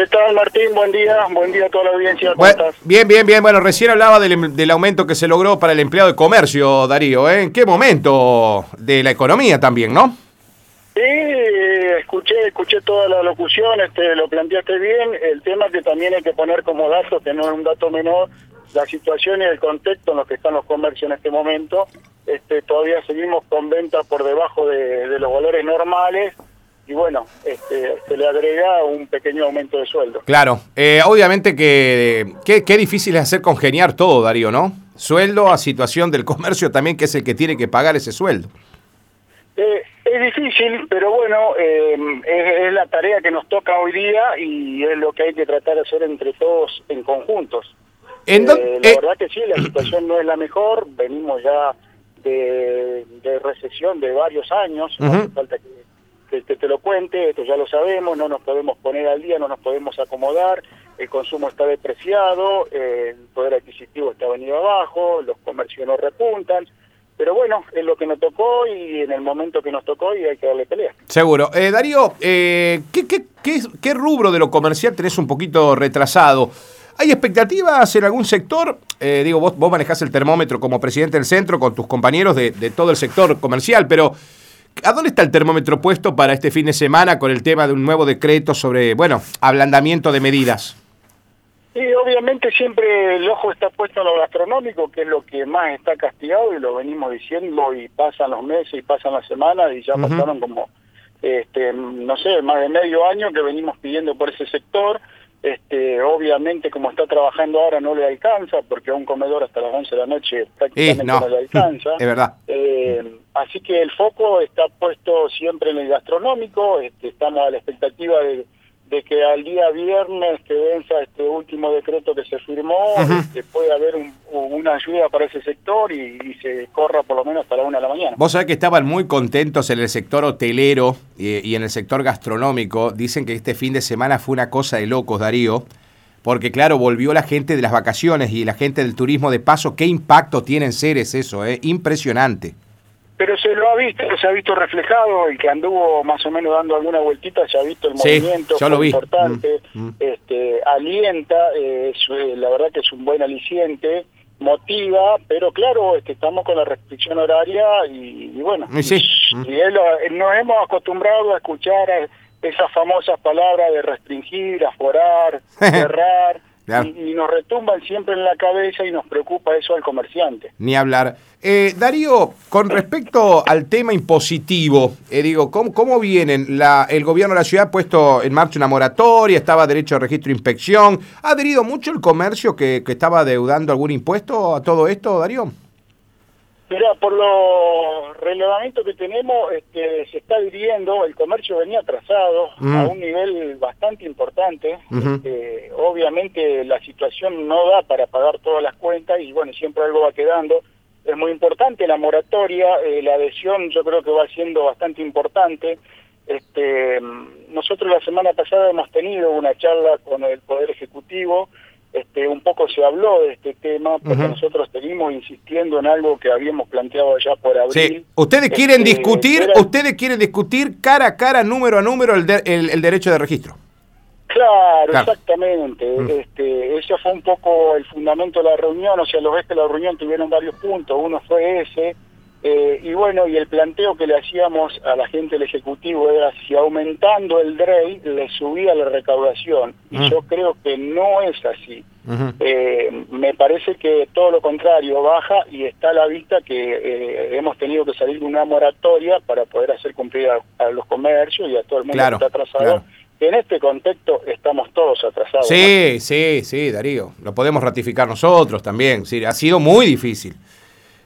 ¿Qué tal, Martín? Buen día, buen día a toda la audiencia. ¿Cómo Bueno, estás? bien, bien, bien. Bueno, recién hablaba del, em- del aumento que se logró para el empleado de comercio, Darío. ¿eh? ¿En qué momento de la economía también, no? Sí, escuché, escuché toda la locución, este, lo planteaste bien. El tema que también hay que poner como dato, que no es un dato menor, la situación y el contexto en los que están los comercios en este momento. Este, todavía seguimos con ventas por debajo de, de los valores normales y bueno, este, se le agrega un pequeño aumento de sueldo. Claro. Eh, obviamente que qué, difícil es hacer congeniar todo, Darío, ¿no? Sueldo a situación del comercio también, que es el que tiene que pagar ese sueldo. Eh, es difícil, pero bueno, eh, es, es la tarea que nos toca hoy día y es lo que hay que tratar de hacer entre todos en conjuntos. ¿En dó- Eh, la eh, verdad que sí, la situación no es la mejor, venimos ya de, de recesión de varios años, no hace falta que, que te lo cuente, esto ya lo sabemos, no nos podemos poner al día, no nos podemos acomodar, el consumo está depreciado, el poder adquisitivo está venido abajo, los comercios no repuntan, pero bueno, es lo que nos tocó y en el momento que nos tocó y hay que darle pelea. Seguro. Eh, Darío, eh, ¿qué, qué, qué, qué rubro de lo comercial tenés un poquito retrasado? ¿Hay expectativas en algún sector? Eh, digo, vos, vos manejás el termómetro como presidente del centro con tus compañeros de, de todo el sector comercial, pero ¿a dónde está el termómetro puesto para este fin de semana con el tema de un nuevo decreto sobre, bueno, ablandamiento de medidas? Y obviamente siempre el ojo está puesto en lo gastronómico, que es lo que más está castigado y lo venimos diciendo y pasan los meses y pasan las semanas y ya pasaron como, este, no sé, más de medio año que venimos pidiendo por ese sector. Este, obviamente como está trabajando ahora no le alcanza porque a un comedor hasta las 11 de la noche prácticamente no. no. le alcanza. Es verdad. Eh, así que el foco está puesto siempre en el gastronómico, este, estamos a la expectativa de, de que al día viernes que venza este último decreto que se firmó, este, pueda haber un- una ayuda para ese sector y, y se corra por lo menos hasta la una de la mañana. Vos sabés que estaban muy contentos en el sector hotelero y, y en el sector gastronómico. Dicen que este fin de semana fue una cosa de locos, Darío. Porque claro, volvió la gente de las vacaciones y la gente del turismo de paso. ¿Qué impacto tiene en Ceres eso? Eh? Impresionante. Pero se lo ha visto, se ha visto reflejado, el que anduvo más o menos dando alguna vueltita, se ha visto el Sí, movimiento, yo lo vi. importante, Mm, mm. este alienta, eh, es, eh, la verdad que es un buen aliciente, motiva, pero claro, este, estamos con la restricción horaria y, y bueno, Y sí. y lo- eh, nos hemos acostumbrado a escuchar a esas famosas palabras de restringir, aforar, cerrar. Y, y nos retumban siempre en la cabeza y nos preocupa eso al comerciante. Ni hablar. Eh, Darío, con respecto al tema impositivo, eh, digo, ¿cómo, cómo vienen? La, el gobierno de la ciudad ha puesto en marcha una moratoria, estaba derecho de registro e inspección. ¿Ha adherido mucho el comercio que, que estaba deudando algún impuesto a todo esto, Darío? Mira, por los relevamientos que tenemos, este, se está adhiriendo, el comercio venía atrasado Mm. a un nivel bastante importante. Este, obviamente la situación no da para pagar todas las cuentas y bueno, siempre algo va quedando. Es muy importante la moratoria, eh, la adhesión yo creo que va siendo bastante importante. Este, mm, nosotros la semana pasada hemos tenido una charla con el Poder Ejecutivo, este, un poco se habló de este tema, porque nosotros seguimos insistiendo en algo que habíamos planteado allá por abril. Sí. Ustedes quieren Este, discutir, era- ustedes quieren discutir cara a cara, número a número, el, de- el- el derecho de registro. Claro, Claro. exactamente. Mm. Este, ese fue un poco el fundamento de la reunión, o sea, lo ves que la reunión tuvieron varios puntos, uno fue ese, eh, y bueno, y el planteo que le hacíamos a la gente del Ejecutivo era si aumentando el DREI le subía la recaudación, y Mm. yo creo que no es así. Eh, me parece que todo lo contrario baja y está a la vista que eh, hemos tenido que salir de una moratoria para poder hacer cumplir a, a los comercios y a todo el mundo Claro, que está atrasado. claro. En este contexto estamos todos atrasados. ¿no? Sí, sí, sí, Darío. Lo podemos ratificar nosotros también. Sí, ha sido muy difícil.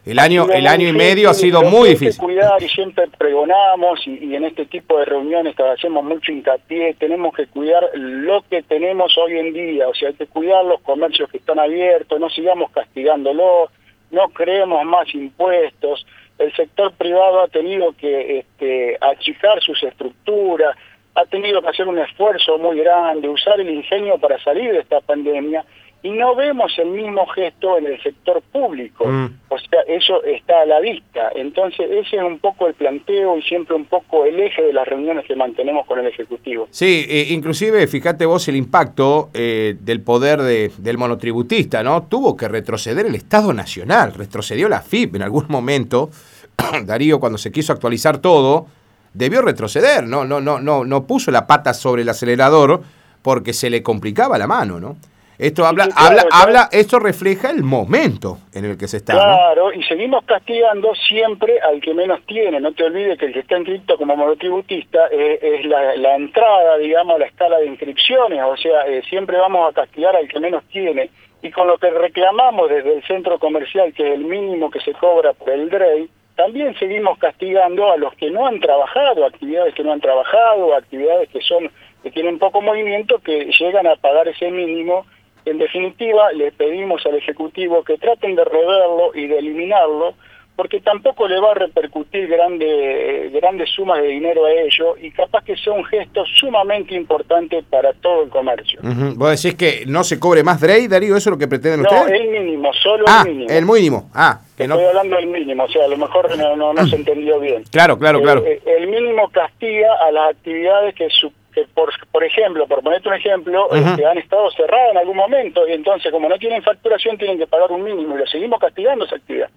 El año, el año y medio ha sido muy difícil. cuidar y siempre pregonamos y, y en este tipo de reuniones hacemos mucho hincapié, tenemos que cuidar lo que tenemos hoy en día, o sea, hay que cuidar los comercios que están abiertos, no sigamos castigándolos, no creemos más impuestos, el sector privado ha tenido que este, achicar sus estructuras, ha tenido que hacer un esfuerzo muy grande, usar el ingenio para salir de esta pandemia y no vemos el mismo gesto en el sector público. Mm. O sea, eso está a la vista. Entonces, ese es un poco el planteo y siempre un poco el eje de las reuniones que mantenemos con el Ejecutivo. Sí, eh, inclusive, fíjate vos el impacto eh, del poder de- del monotributista, ¿no? Tuvo que retroceder el Estado Nacional, retrocedió la FIP en algún momento. Darío, cuando se quiso actualizar todo, debió retroceder, ¿no? No, no, no, no puso la pata sobre el acelerador porque se le complicaba la mano, ¿no? Esto habla, sí, claro, habla, claro. habla, esto refleja el momento en el que se está, ¿no? Claro, y seguimos castigando siempre al que menos tiene. No te olvides que el que está inscrito como monotributista eh, es la, la entrada, digamos, a la escala de inscripciones. O sea, eh, siempre vamos a castigar al que menos tiene. Y con lo que reclamamos desde el centro comercial, que es el mínimo que se cobra por el DREI, también seguimos castigando a los que no han trabajado, actividades que no han trabajado, actividades que son que tienen poco movimiento, que llegan a pagar ese mínimo en definitiva, le pedimos al Ejecutivo que traten de reverlo y de eliminarlo, porque tampoco le va a repercutir grande, grandes sumas de dinero a ello y capaz que sea un gesto sumamente importante para todo el comercio. Vos decís que no se cobre más DREI, Darío, ¿eso es lo que pretenden No, ustedes? el mínimo, solo ah, el mínimo. el mínimo. Ah, que no. Estoy hablando del mínimo, o sea, a lo mejor no, no, no se entendió bien. Claro, claro, claro. Eh, eh, el mínimo castiga a las actividades que, su- que por, por ejemplo, por ponerte un ejemplo, este, han estado cerradas en algún momento y entonces como no tienen facturación tienen que pagar un mínimo y lo seguimos castigando esa actividad.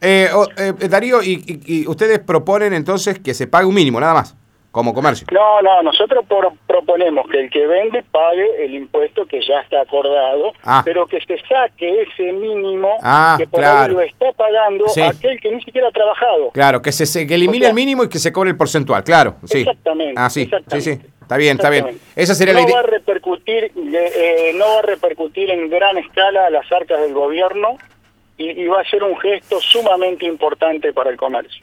Eh, eh, Darío, y, y- y ustedes proponen entonces que se pague un mínimo, nada más, como comercio. No, no, nosotros por- proponemos que el que vende pague el impuesto que ya está acordado, Ah. pero que se saque ese mínimo Ah, que por claro. ahí lo está pagando Sí. aquel que ni siquiera ha trabajado. Claro, que se, se- que elimine O sea- el mínimo y que se cobre el porcentual, claro. Sí. Exactamente. Ah, sí, sí, sí. Está bien, está bien. Esa sería no la idea. va a repercutir, eh, no va a repercutir en gran escala a las arcas del gobierno y, y va a ser un gesto sumamente importante para el comercio.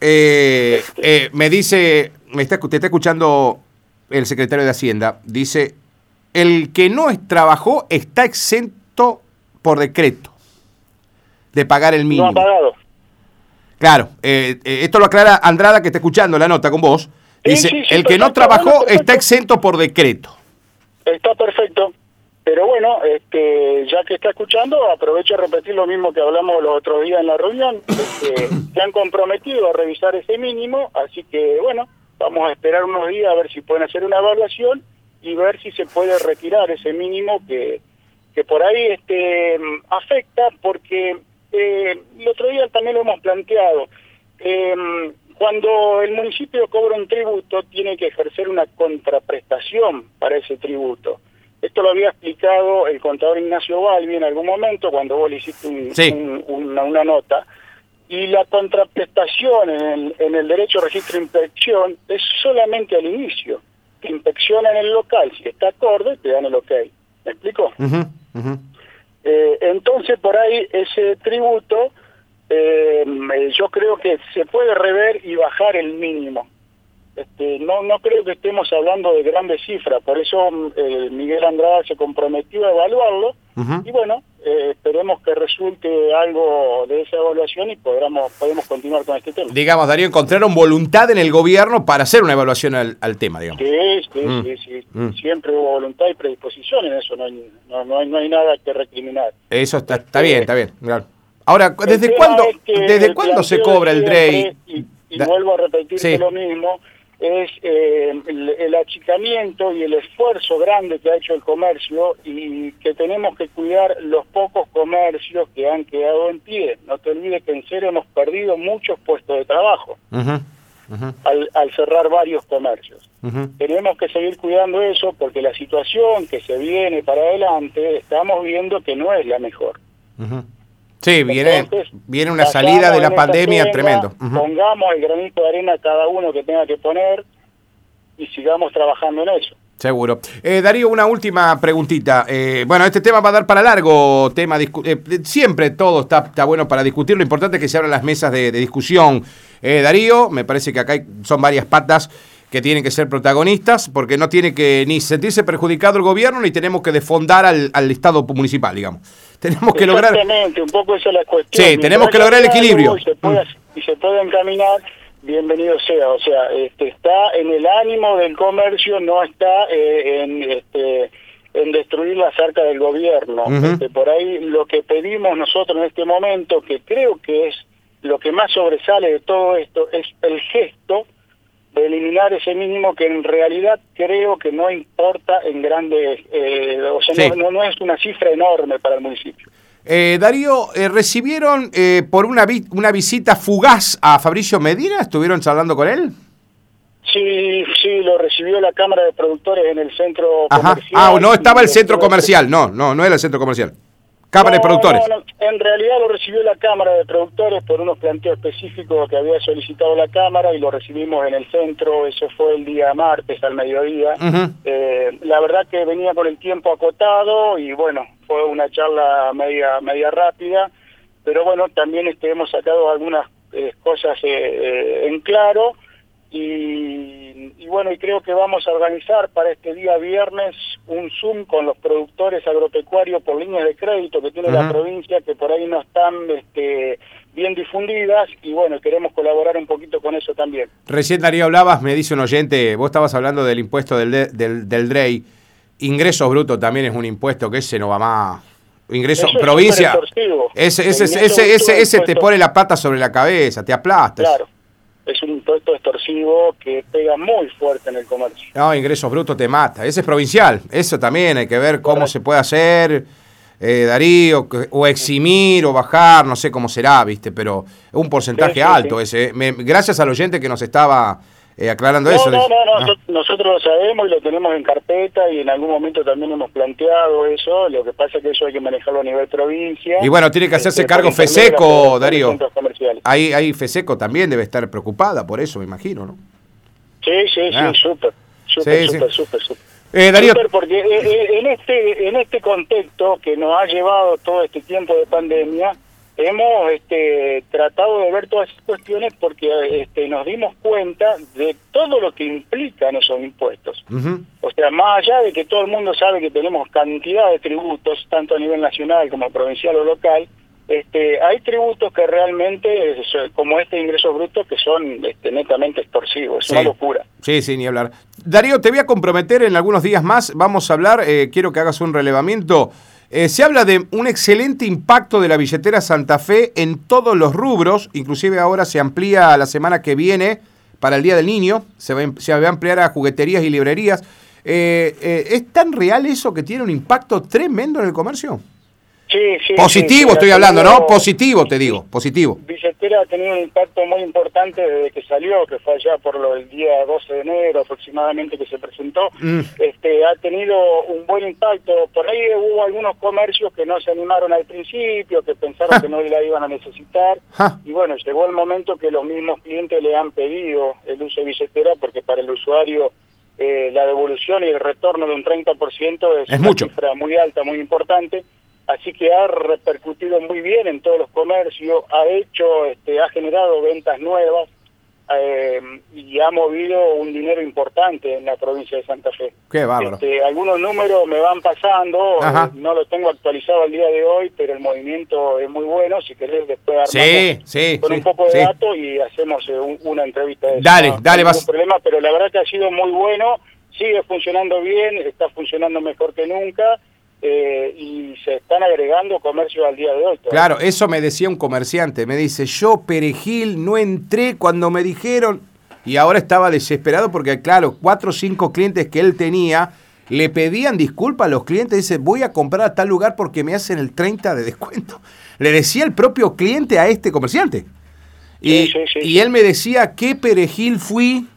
Eh, Este. eh, me dice, me está, te está escuchando el secretario de Hacienda, dice, el que no trabajó está exento por decreto de pagar el No mínimo. ha pagado. Claro, eh, esto lo aclara Andrada que está escuchando la nota con vos. Dice, sí, sí, el que no trabajó perfecto. está exento por decreto. Está perfecto. Pero bueno, este, ya que está escuchando, aprovecho a repetir lo mismo que hablamos los otros días en la reunión. Este, se han comprometido a revisar ese mínimo, así que bueno, vamos a esperar unos días a ver si pueden hacer una evaluación y ver si se puede retirar ese mínimo que, que por ahí este, afecta, porque eh, el otro día también lo hemos planteado. Eh, cuando el municipio cobra un tributo, tiene que ejercer una contraprestación para ese tributo. Esto lo había explicado el contador Ignacio Balbi en algún momento cuando vos le hiciste un- Sí. un- una, una nota. Y la contraprestación en el, en el derecho de registro de inspección es solamente al inicio. Te inspeccionan el local, si está acorde, te dan el ok. ¿Me explico? Eh, entonces, por ahí ese tributo, eh, eh, yo creo que se puede rever y bajar el mínimo. Este, no, no creo que estemos hablando de grandes cifras, por eso mm, eh, Miguel Andrada se comprometió a evaluarlo y bueno, eh, esperemos que resulte algo de esa evaluación y podamos, podemos continuar con este tema. Digamos, Darío, encontraron voluntad en el gobierno para hacer una evaluación al, al tema, digamos. Sí, sí, Mm. sí, sí. Mm. Siempre hubo voluntad y predisposición en eso, no hay, no, no hay, no hay nada que recriminar. Eso está, está bien, está bien. claro. Ahora, ¿desde cuándo, es que ¿desde cuándo se cobra el DREI? Y, y Da- vuelvo a repetir Sí. lo mismo, es eh, el, el achicamiento y el esfuerzo grande que ha hecho el comercio y que tenemos que cuidar los pocos comercios que han quedado en pie. No te olvides que en serio hemos perdido muchos puestos de trabajo al, al cerrar varios comercios. Tenemos que seguir cuidando eso porque la situación que se viene para adelante estamos viendo que no es la mejor. Sí, viene, Entonces, viene una salida de la pandemia tremendo. Pongamos el granito de arena cada uno que tenga que poner y sigamos trabajando en eso. Seguro. Eh, Darío, una última preguntita. Eh, bueno, este tema va a dar para largo, tema eh, siempre todo está, está bueno para discutir, lo importante es que se abran las mesas de, de discusión. Eh, Darío, me parece que acá hay- son varias patas que tienen que ser protagonistas, porque no tiene que ni sentirse perjudicado el gobierno, ni tenemos que desfondar al, al Estado municipal, digamos. Tenemos que lograr... Exactamente, un poco esa es la cuestión. Sí, tenemos que lograr el equilibrio. algo Y se, pueda, Mm. y se pueda encaminar, bienvenido sea. O sea, este, está en el ánimo del comercio, no está eh, en, este, en destruir las arcas del gobierno. Este, por ahí lo que pedimos nosotros en este momento, que creo que es lo que más sobresale de todo esto, es el gesto de eliminar ese mínimo que en realidad creo que no importa en grandes, eh, o sea, no, no, es una cifra enorme para el municipio. Eh, Darío, eh, ¿recibieron eh, por una, una visita fugaz a Fabricio Medina? ¿Estuvieron charlando con él? Sí, sí, lo recibió la Cámara de Productores en el centro comercial. Ah, no estaba el centro comercial, no, no, no era el centro comercial. Cámara de Productores. en realidad lo recibió la Cámara de Productores por unos planteos específicos que había solicitado la Cámara y lo recibimos en el centro, eso fue el día martes al mediodía. Eh, la verdad que venía con el tiempo acotado y bueno, fue una charla media, media rápida, pero bueno, también este, hemos sacado algunas eh, cosas eh, en claro y, bueno, y creo que vamos a organizar para este día viernes un Zoom con los productores agropecuarios por líneas de crédito que tiene la provincia, que por ahí no están este, bien difundidas, y bueno, queremos colaborar un poquito con eso también. Recién Darío hablabas, me dice un oyente, vos estabas hablando del impuesto del, del, del DREI, ingresos brutos también es un impuesto que ese no va más. Ingresos, provincia. ese, ese, ese, ese, ese te pone la pata sobre la cabeza, te aplasta. Claro es un impuesto extorsivo que pega muy fuerte en el comercio. No, ingresos brutos te mata. Ese es provincial. Eso también hay que ver cómo se puede hacer, eh, Darío, o eximir o bajar, no sé cómo será, ¿viste? Pero es un porcentaje alto ese. gracias al oyente que nos estaba eh, aclarando eso. No, no, no, nosotros lo sabemos y lo tenemos en carpeta y en algún momento también hemos planteado eso. Lo que pasa es que eso hay que manejarlo a nivel provincia. Y bueno, tiene que hacerse este, cargo FESECO, Darío. Ahí, ahí FESECO también debe estar preocupada por eso, me imagino, ¿no? Sí, sí, sí, ah. súper, súper, súper, súper, súper. Eh, Darío. porque eh, en este en este contexto que nos ha llevado todo este tiempo de pandemia, hemos este, tratado de ver todas esas cuestiones porque este, nos dimos cuenta de todo lo que implican esos impuestos. O sea, más allá de que todo el mundo sabe que tenemos cantidad de tributos, tanto a nivel nacional como provincial o local, este, hay tributos que realmente, como este ingreso bruto, que son este, netamente extorsivos, es una locura. Sí, sí, ni hablar. Darío, te voy a comprometer en algunos días más, vamos a hablar, eh, quiero que hagas un relevamiento eh, se habla de un excelente impacto de la billetera Santa Fe en todos los rubros, inclusive ahora se amplía la semana que viene para el Día del Niño, se va, se va a ampliar a jugueterías y librerías. Eh, eh, ¿Es tan real eso que tiene un impacto tremendo en el comercio? Positivo estoy hablando, ¿no? Positivo te digo, positivo. Billetera ha tenido un impacto muy importante desde que salió, que fue allá por lo, el día 12 de enero aproximadamente que se presentó. Mm. Este, ha tenido un buen impacto. Por ahí hubo algunos comercios que no se animaron al principio, que pensaron que no la iban a necesitar. Y bueno, llegó el momento que los mismos clientes le han pedido el uso de billetera porque para el usuario eh, la devolución y el retorno de un 30% es, una cifra muy alta, muy importante así que ha repercutido muy bien en todos los comercios, ha hecho, este, ha generado ventas nuevas eh, y ha movido un dinero importante en la provincia de Santa Fe. Qué bárbaro. Este, algunos números me van pasando, no lo tengo actualizado al día de hoy, pero el movimiento es muy bueno. Si querés, después armamos con un poco de datos y hacemos eh, una entrevista. De dale, dale, vas. problema, pero la verdad que ha sido muy bueno, sigue funcionando bien, está funcionando mejor que nunca eh, y se están agregando comercios al día de hoy. Claro, eso me decía un comerciante, me dice, yo Perejil no entré cuando me dijeron, y ahora estaba desesperado porque, claro, cuatro o cinco clientes que él tenía le pedían disculpas a los clientes, dice, voy a comprar a tal lugar porque me hacen el 30 de descuento. Le decía el propio cliente a este comerciante. Y, y él me decía, ¿qué perejil fui?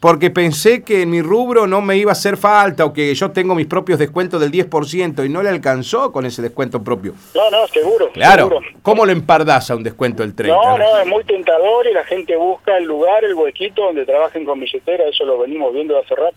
Porque pensé que en mi rubro no me iba a hacer falta o que yo tengo mis propios descuentos del 10% y no le alcanzó con ese descuento propio. No, no, seguro. Claro. ¿Cómo lo empardás a un descuento del 30%? No, no, es muy tentador y la gente busca el lugar, el huequito donde trabajen con billetera, eso lo venimos viendo hace rato.